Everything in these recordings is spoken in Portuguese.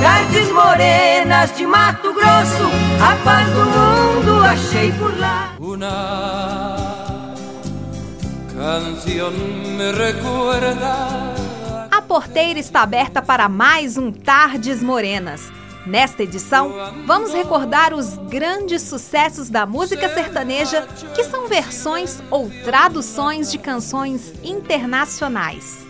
Tardes morenas de Mato Grosso, a paz do mundo achei por lá. Una canción me recuerda. A porteira está aberta para mais um Tardes Morenas. Nesta edição, vamos recordar os grandes sucessos da música sertaneja, que são versões ou traduções de canções internacionais.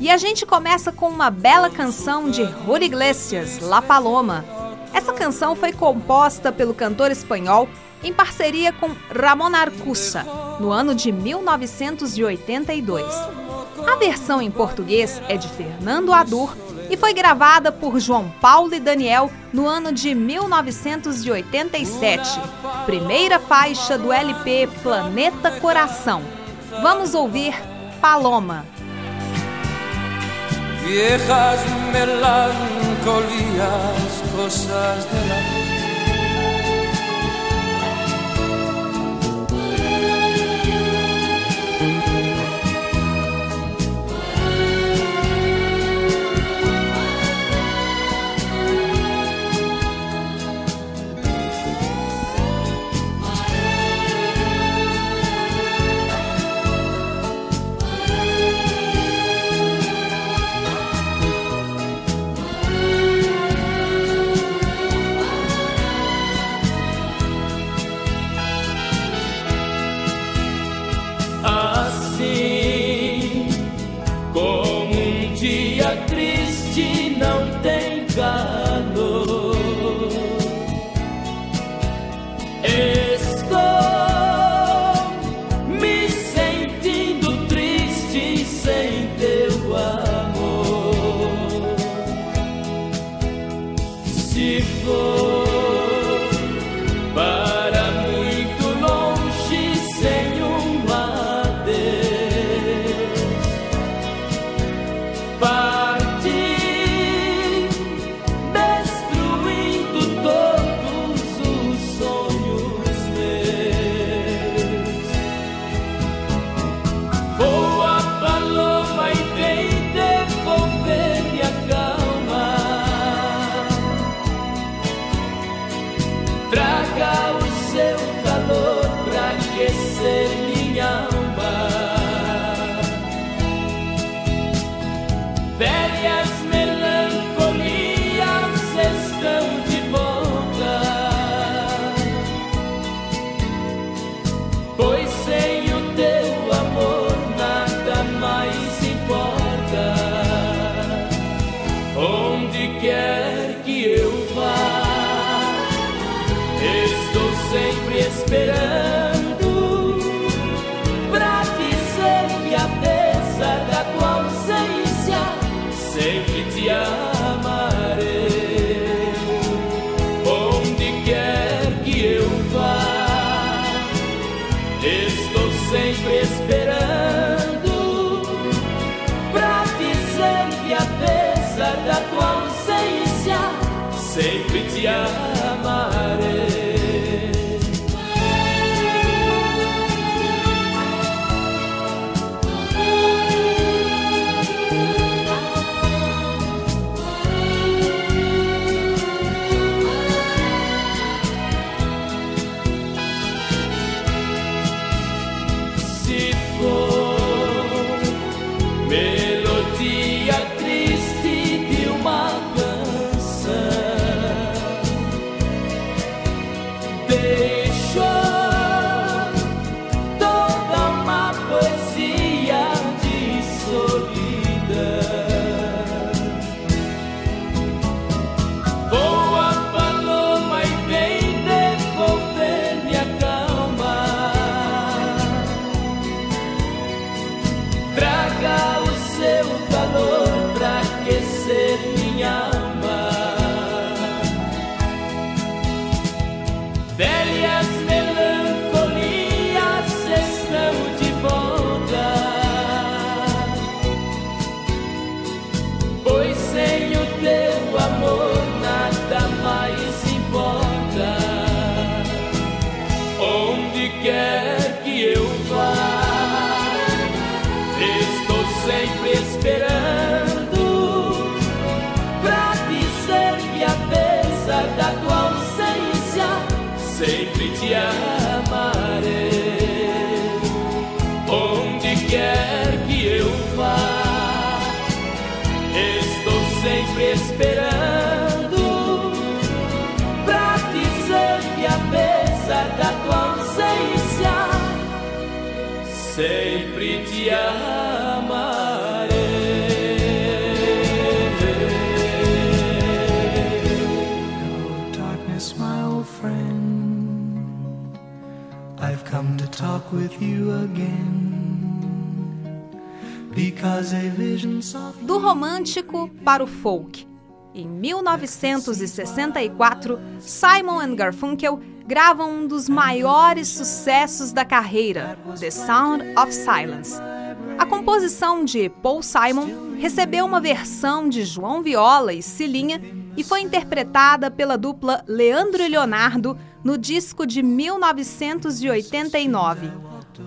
E a gente começa com uma bela canção de Julio Iglesias, La Paloma. Essa canção foi composta pelo cantor espanhol em parceria com Ramon Arcusa, no ano de 1982. A versão em português é de Fernando Adur e foi gravada por João Paulo e Daniel no ano de 1987, primeira faixa do LP Planeta Coração. Vamos ouvir Paloma. Viejas melancolias, cosas de la Oh. Sempre te amarei. come to talk with you again. Do romântico para o folk. Em 1964, Simon and Garfunkel gravam um dos maiores sucessos da carreira, The Sound of Silence. A composição de Paul Simon recebeu uma versão de João Viola e Cilinha e foi interpretada pela dupla Leandro e Leonardo no disco de 1989.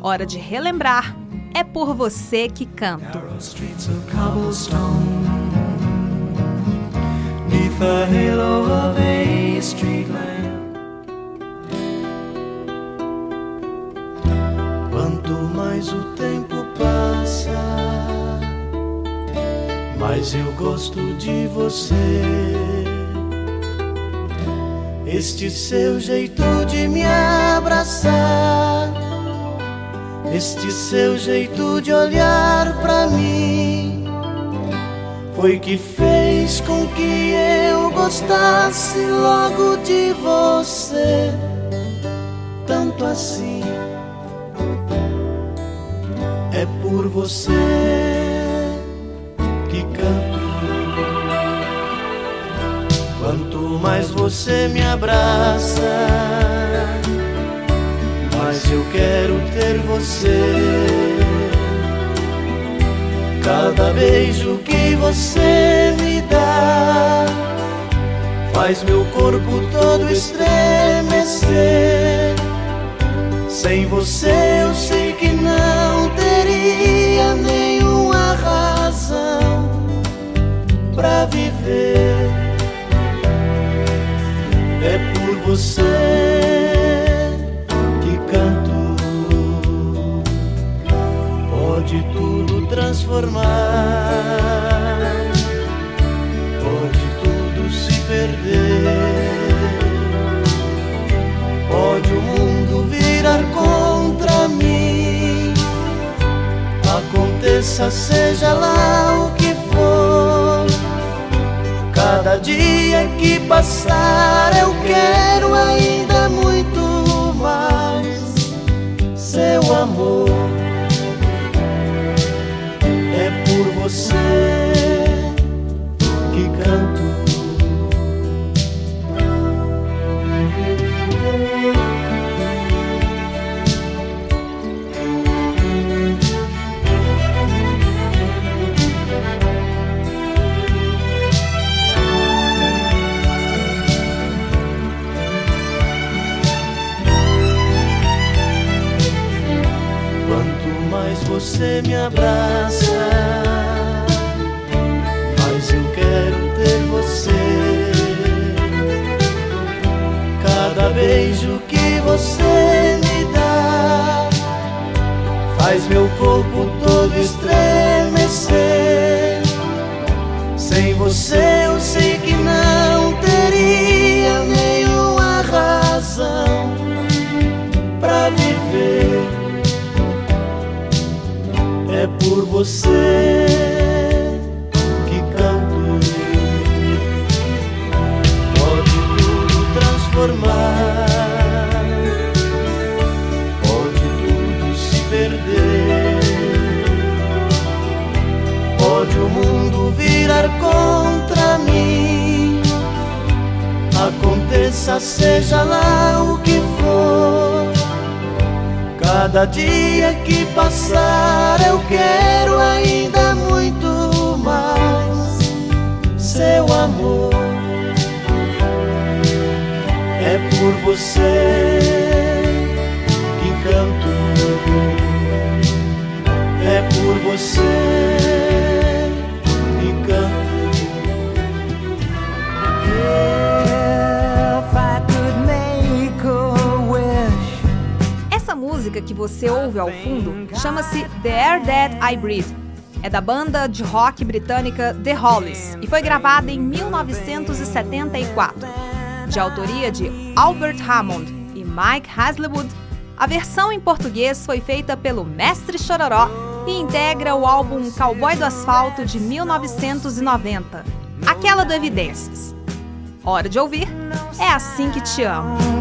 Hora de relembrar, é por você que canto. Quanto mais o tempo passa, mais eu gosto de você. Este seu jeito de me abraçar, este seu jeito de olhar para mim, foi que fez com que eu gostasse logo de você, tanto assim. Por você que canto Quanto mais você me abraça, mais eu quero ter você. Cada beijo que você me dá faz meu corpo todo estremecer. Sem você eu sei para viver. Você que canto. Pode tudo transformar, pode tudo se perder, pode o mundo virar contra mim. Aconteça, seja lá o que Cada dia que passar eu quero ainda muito mais seu amor. É por você que canto. Você me abraça, você que canto. Pode tudo transformar, pode tudo se perder, pode o mundo virar contra mim. Aconteça, seja lá o Cada dia que passar eu quero ainda muito mais seu amor. É por você ouve ao fundo chama-se The Air That I Breathe. É da banda de rock britânica The Hollies e foi gravada em 1974. De autoria de Albert Hammond e Mike Haslewood, a versão em português foi feita pelo Mestre Chororó e integra o álbum Cowboy do Asfalto de 1990, aquela do Evidências. Hora de ouvir, é assim que te amo.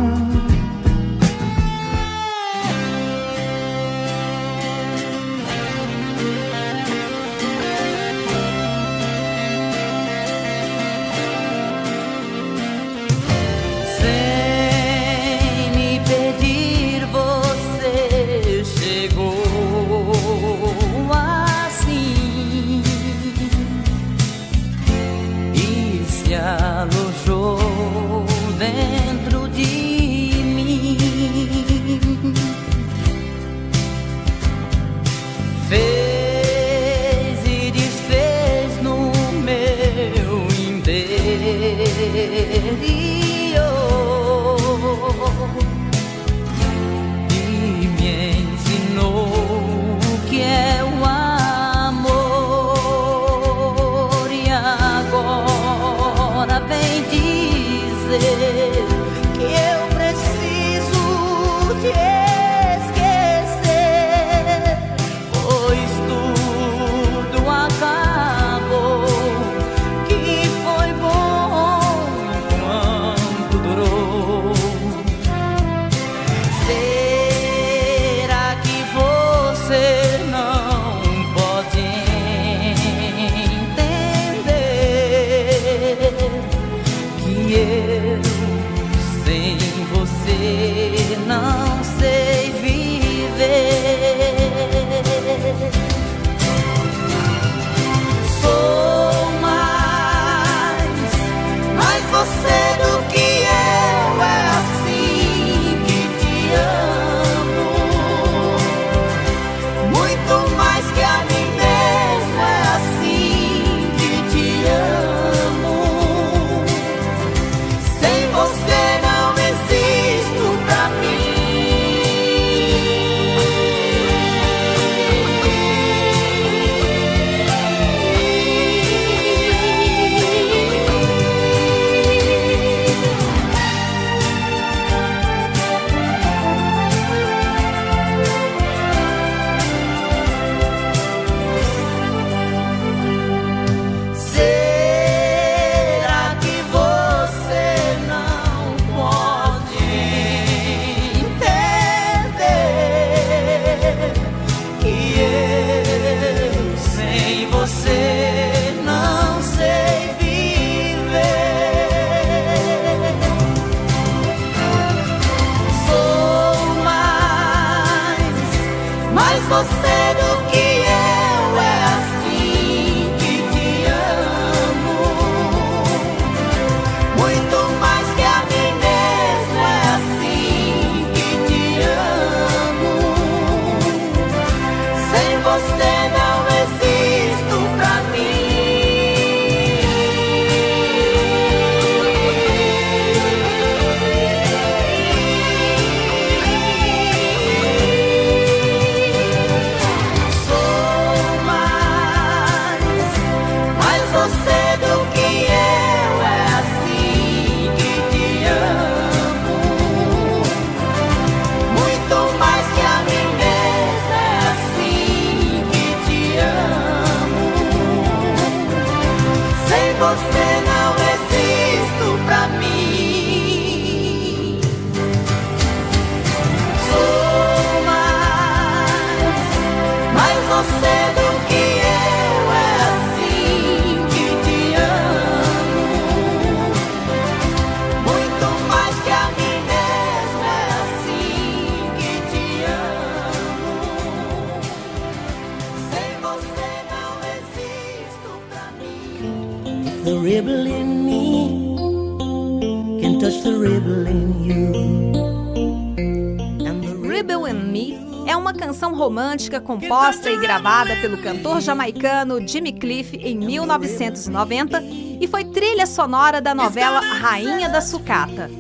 Romântica composta e gravada pelo cantor jamaicano Jimmy Cliff em 1990 e foi trilha sonora da novela Rainha da Sucata.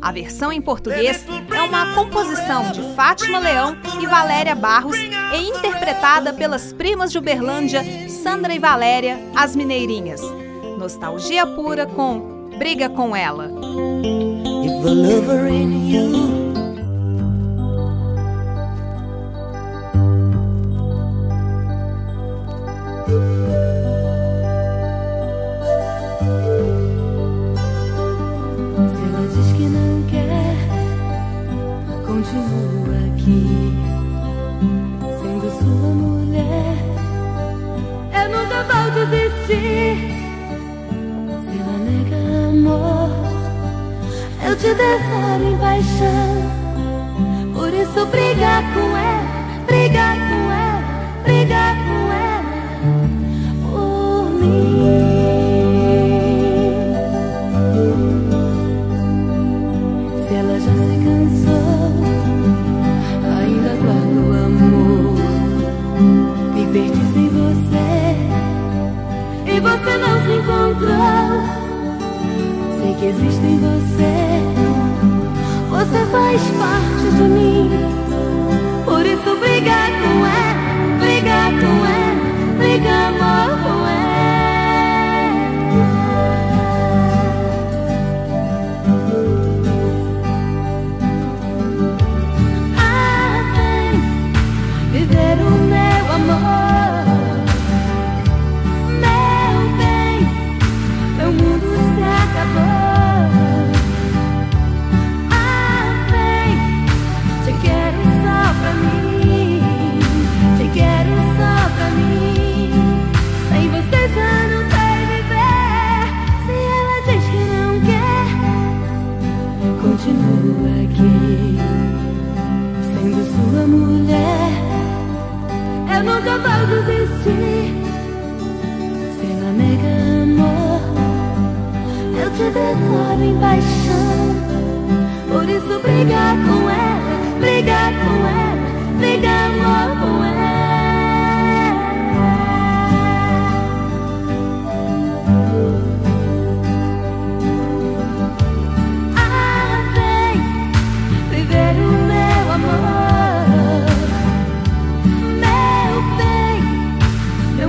A versão em português é uma composição de Fátima Leão e Valéria Barros e interpretada pelas primas de Uberlândia, Sandra e Valéria, as Mineirinhas. Nostalgia pura com Briga com Ela. te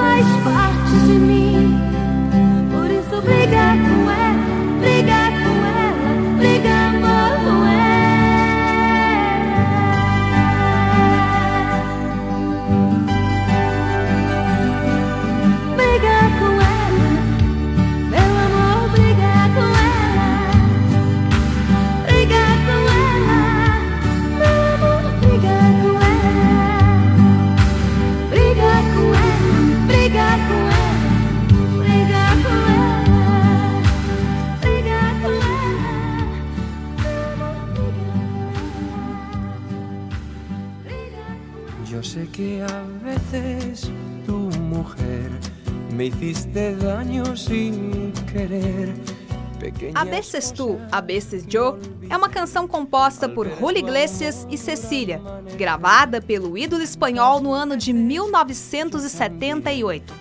faz parte de mim. Por isso obrigado é brigar. A veces tú, a veces yo é uma canção composta por Julio Iglesias e Cecília, gravada pelo ídolo espanhol no ano de 1978.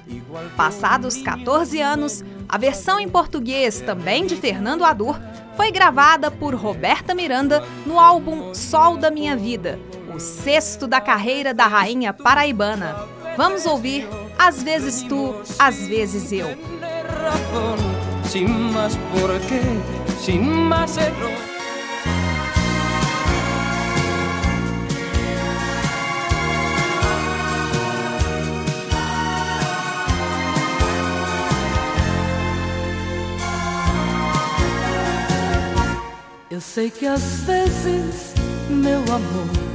Passados 14 anos, a versão em português, também de Fernando Adur, foi gravada por Roberta Miranda no álbum Sol da Minha Vida, o sexto da carreira da rainha paraibana. Vamos ouvir Às vezes tu, às vezes eu. Eu sei que às vezes, meu amor,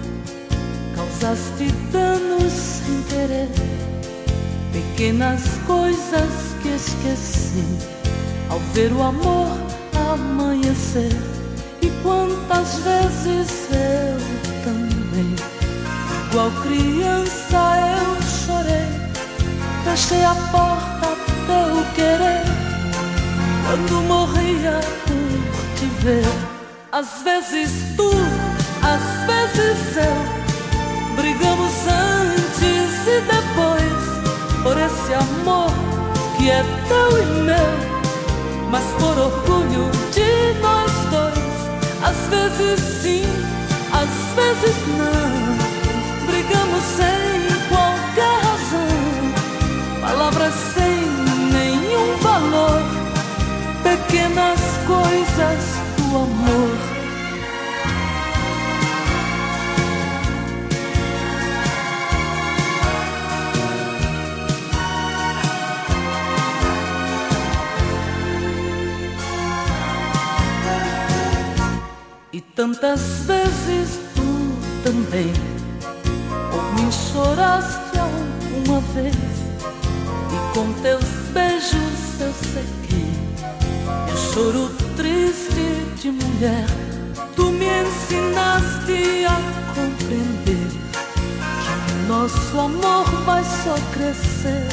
causaste danos sem querer, pequenas coisas que esqueci ao ver o amor amanhecer. E quantas vezes eu também, igual criança, eu chorei. Fechei a porta teu querer quando morria por te ver. Às vezes tu, às vezes eu, brigamos antes e depois por esse amor que é teu e meu. Mas por orgulho de nós dois, às vezes sim, às vezes não, brigamos sem qualquer razão, palavras sem nenhum valor, pequenas coisas do amor. Tantas vezes tu também Por mim choraste alguma vez. E com teus beijos eu sequei Eu choro triste de mulher. Tu me ensinaste a compreender Que nosso amor vai só crescer.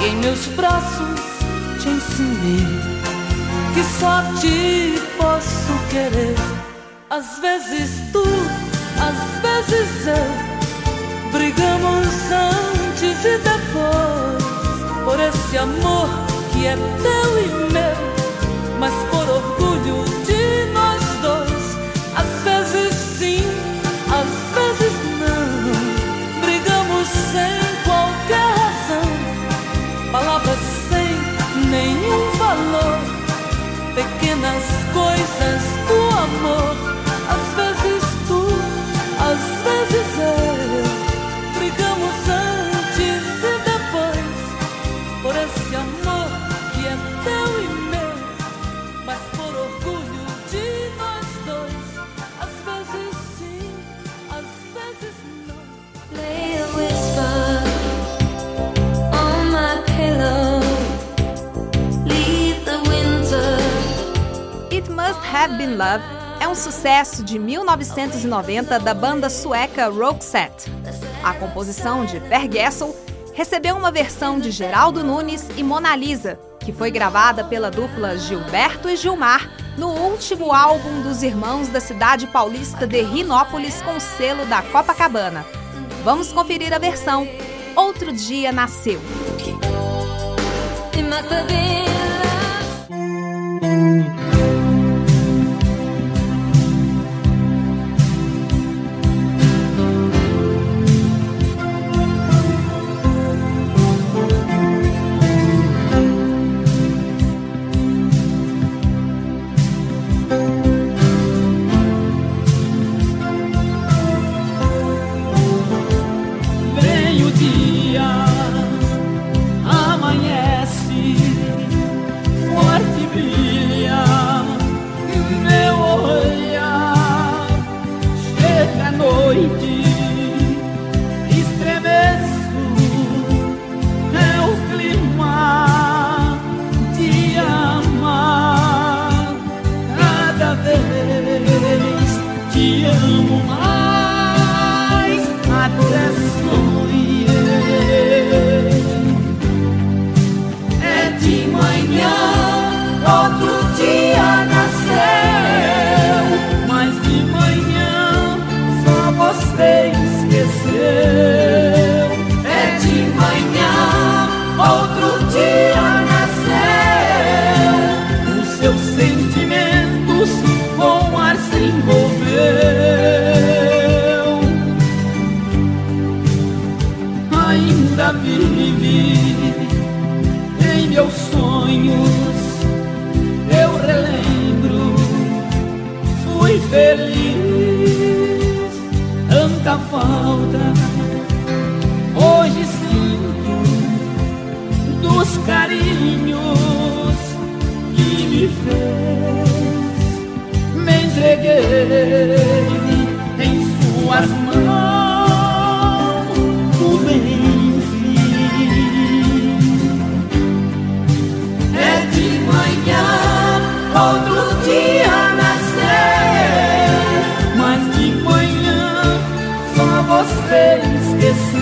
E em meus braços te ensinei Que só ti posso querer às vezes tu, às vezes eu. Brigamos antes e depois Por esse amor que é teu e meu um sucesso de 1990 da banda sueca Roxette. A composição de Per Gessel recebeu uma versão de Geraldo Nunes e Mona Lisa, que foi gravada pela dupla Gilberto e Gilmar no último álbum dos irmãos da cidade paulista de Rinópolis com selo da Copacabana. Vamos conferir a versão Outro Dia Nasceu. ainda vive em meus sonhos. Eu relembro, fui feliz, tanta falta. Hoje sinto dos carinhos que me fez, me entreguei em suas mãos.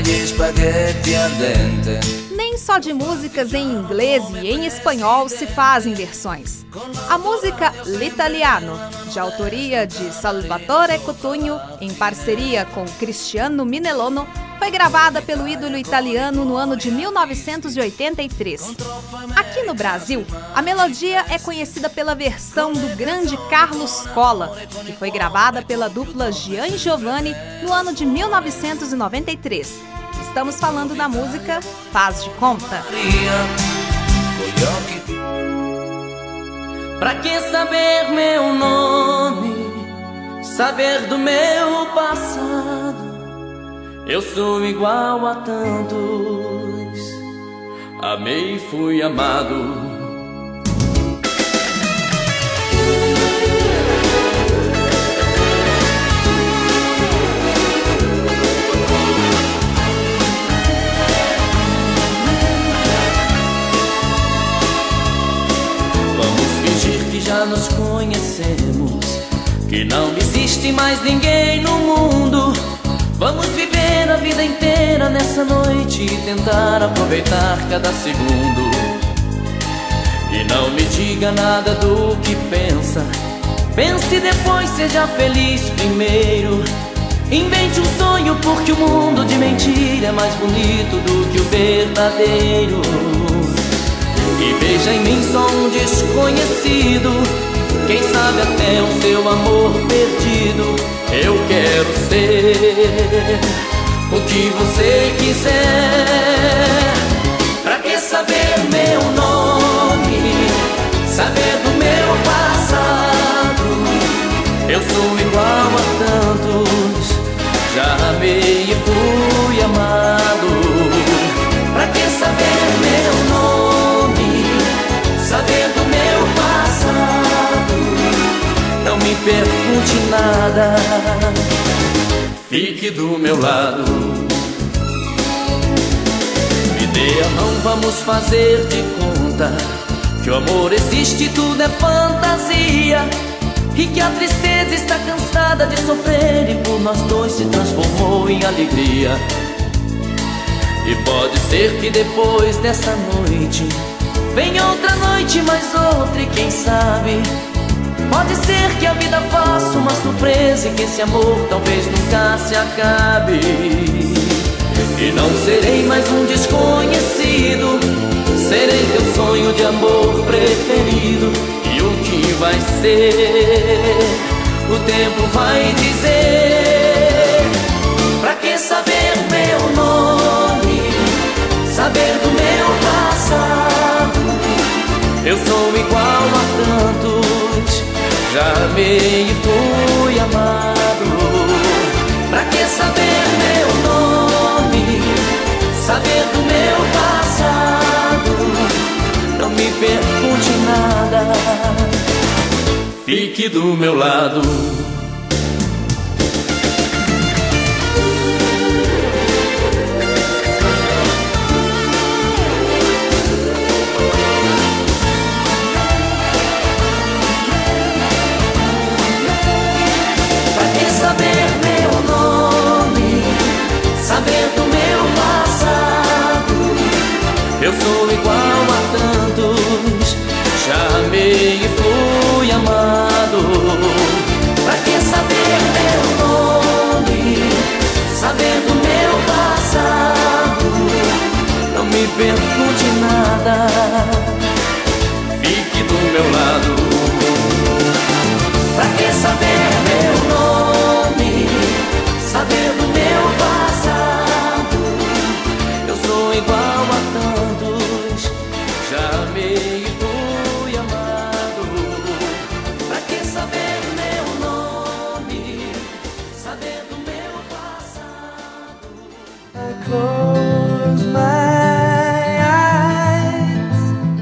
gli spaghetti al dente. Só de músicas em inglês e em espanhol se fazem versões. A música L'Italiano, de autoria de Salvatore Cotugno, em parceria com Cristiano Minelono, foi gravada pelo ídolo italiano no ano de 1983. Aqui no Brasil, a melodia é conhecida pela versão do grande Carlos Cola, que foi gravada pela dupla Gian Giovanni no ano de 1993. Estamos falando da música Faz de Conta. Pra que saber meu nome? Saber do meu passado? Eu sou igual a tantos, amei e fui amado. Já nos conhecemos, que não existe mais ninguém no mundo Vamos viver a vida inteira nessa noite e tentar aproveitar cada segundo. E não me diga nada do que pensa. Pense depois, seja feliz primeiro. Invente um sonho, porque o mundo de mentira é mais bonito do que o verdadeiro. E veja em mim só um desconhecido. Quem sabe até o seu amor perdido eu quero ser o que você quiser. Pra que saber meu nome? Saber do meu passado? Eu sou igual a tantos, já amei e fui amado. Pra que saber meu? Saber do meu passado? Não me pergunte nada fique do meu lado. Me dê a mão, vamos fazer de conta que o amor existe, tudo é fantasia. E que a tristeza está cansada de sofrer e por nós dois se transformou em alegria. E pode ser que depois dessa noite venha outra noite, mais outra e quem sabe Pode ser que a vida faça uma surpresa e que esse amor talvez nunca se acabe. E não serei mais um desconhecido, serei teu sonho de amor preferido. E o que vai ser, o tempo vai dizer. Pra que saber meu nome, saber do meu passado? Eu sou igual a tantos já amei e fui amado. Pra que saber meu nome? Saber do meu passado? Não me pergunte nada. Fique do meu lado.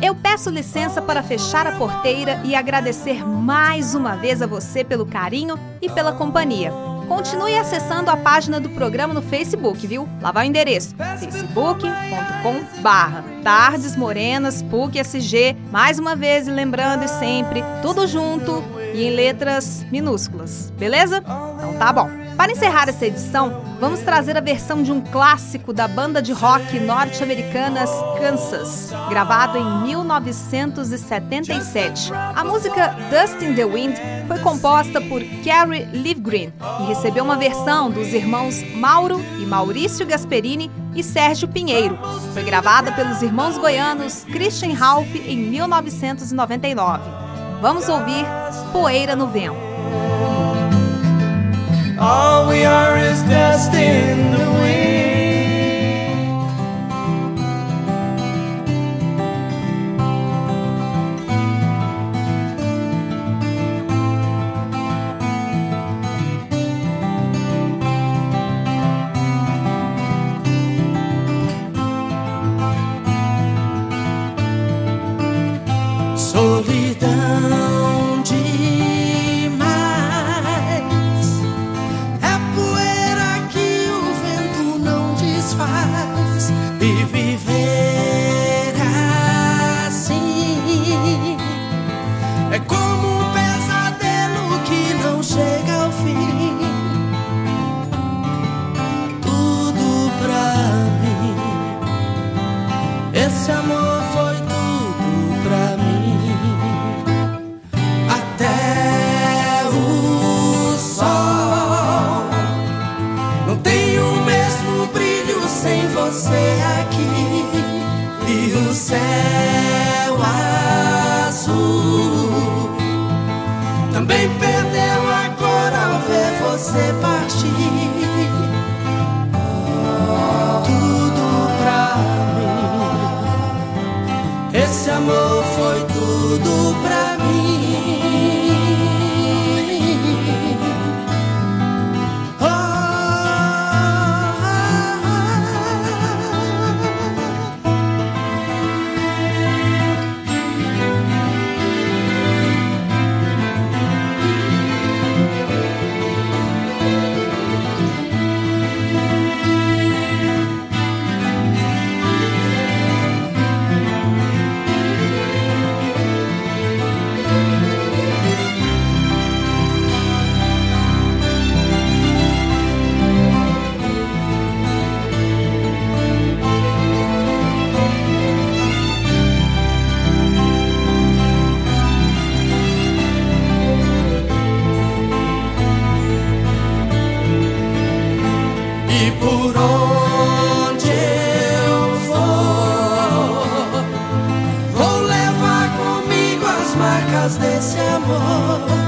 Eu peço licença para fechar a porteira e agradecer mais uma vez a você pelo carinho e pela companhia. Continue acessando a página do programa no Facebook, viu? Lá vai o endereço: facebook.com/barra Tardes Morenas PUC SG. Mais uma vez, lembrando e sempre, tudo junto e em letras minúsculas, beleza? Então tá bom. Para encerrar essa edição, vamos trazer a versão de um clássico da banda de rock norte-americana Kansas, gravado em 1977. A música Dust in the Wind foi composta por Carrie Livgren e recebeu uma versão dos irmãos Mauro e Maurício Gasperini e Sérgio Pinheiro. Foi gravada pelos irmãos goianos Christian Ralph em 1999. Vamos ouvir Poeira no Vento. All we are is dust in the wind. marcher. Essa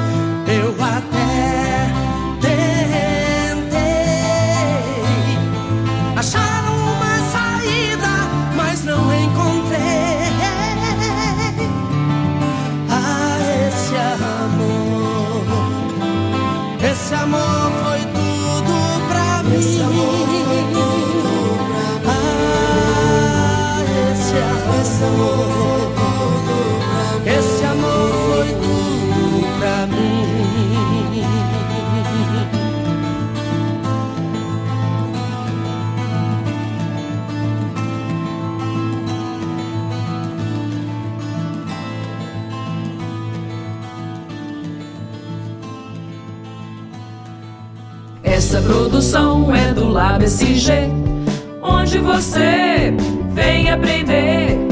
produção é do Lab SG, onde você vem aprender